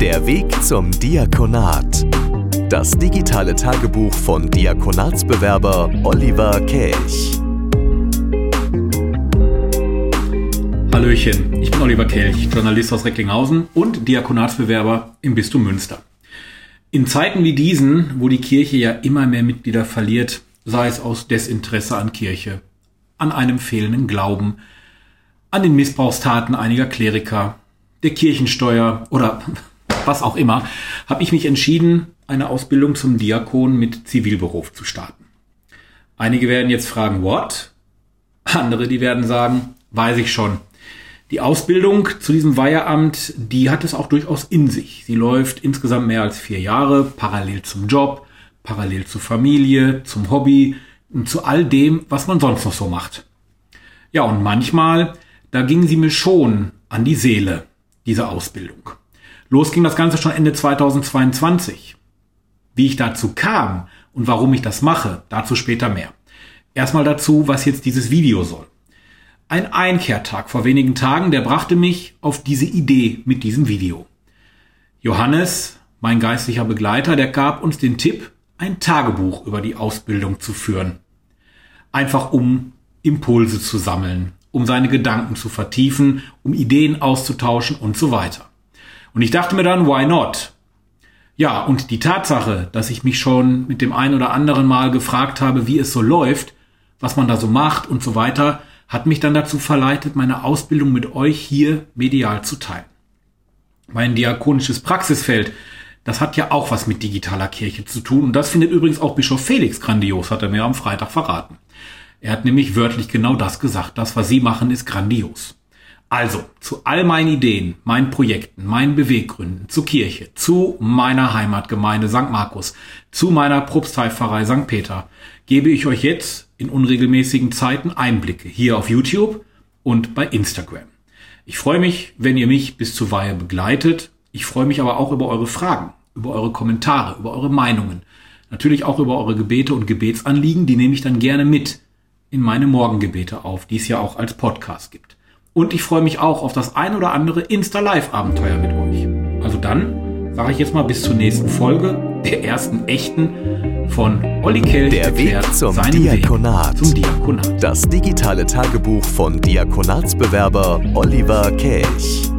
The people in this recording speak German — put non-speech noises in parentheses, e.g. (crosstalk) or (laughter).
Der Weg zum Diakonat. Das digitale Tagebuch von Diakonatsbewerber Oliver Kelch. Hallöchen, ich bin Oliver Kelch, Journalist aus Recklinghausen und Diakonatsbewerber im Bistum Münster. In Zeiten wie diesen, wo die Kirche ja immer mehr Mitglieder verliert, sei es aus Desinteresse an Kirche, an einem fehlenden Glauben, an den Missbrauchstaten einiger Kleriker, der Kirchensteuer oder (laughs) was auch immer, habe ich mich entschieden, eine Ausbildung zum Diakon mit Zivilberuf zu starten. Einige werden jetzt fragen, what? Andere, die werden sagen, weiß ich schon. Die Ausbildung zu diesem Weiheamt, die hat es auch durchaus in sich. Sie läuft insgesamt mehr als vier Jahre, parallel zum Job, parallel zur Familie, zum Hobby zu all dem, was man sonst noch so macht. Ja, und manchmal, da ging sie mir schon an die Seele, diese Ausbildung. Los ging das Ganze schon Ende 2022. Wie ich dazu kam und warum ich das mache, dazu später mehr. Erstmal dazu, was jetzt dieses Video soll. Ein Einkehrtag vor wenigen Tagen, der brachte mich auf diese Idee mit diesem Video. Johannes, mein geistlicher Begleiter, der gab uns den Tipp, ein Tagebuch über die Ausbildung zu führen. Einfach um Impulse zu sammeln, um seine Gedanken zu vertiefen, um Ideen auszutauschen und so weiter. Und ich dachte mir dann, why not? Ja, und die Tatsache, dass ich mich schon mit dem ein oder anderen Mal gefragt habe, wie es so läuft, was man da so macht und so weiter, hat mich dann dazu verleitet, meine Ausbildung mit euch hier medial zu teilen. Mein diakonisches Praxisfeld, das hat ja auch was mit digitaler Kirche zu tun. Und das findet übrigens auch Bischof Felix grandios, hat er mir am Freitag verraten. Er hat nämlich wörtlich genau das gesagt. Das, was Sie machen, ist grandios. Also, zu all meinen Ideen, meinen Projekten, meinen Beweggründen, zur Kirche, zu meiner Heimatgemeinde St. Markus, zu meiner Propsteipfarrei St. Peter, gebe ich euch jetzt in unregelmäßigen Zeiten Einblicke hier auf YouTube und bei Instagram. Ich freue mich, wenn ihr mich bis zur Weihe begleitet. Ich freue mich aber auch über eure Fragen, über eure Kommentare, über eure Meinungen. Natürlich auch über eure Gebete und Gebetsanliegen, die nehme ich dann gerne mit in meine Morgengebete auf, die es ja auch als Podcast gibt. Und ich freue mich auch auf das ein oder andere Insta-Live-Abenteuer mit euch. Also dann sage ich jetzt mal bis zur nächsten Folge, der ersten echten von Olli Kelch. Der Weg zum Diakonat. Weg zum Diakonat. Das digitale Tagebuch von Diakonatsbewerber Oliver Kelch.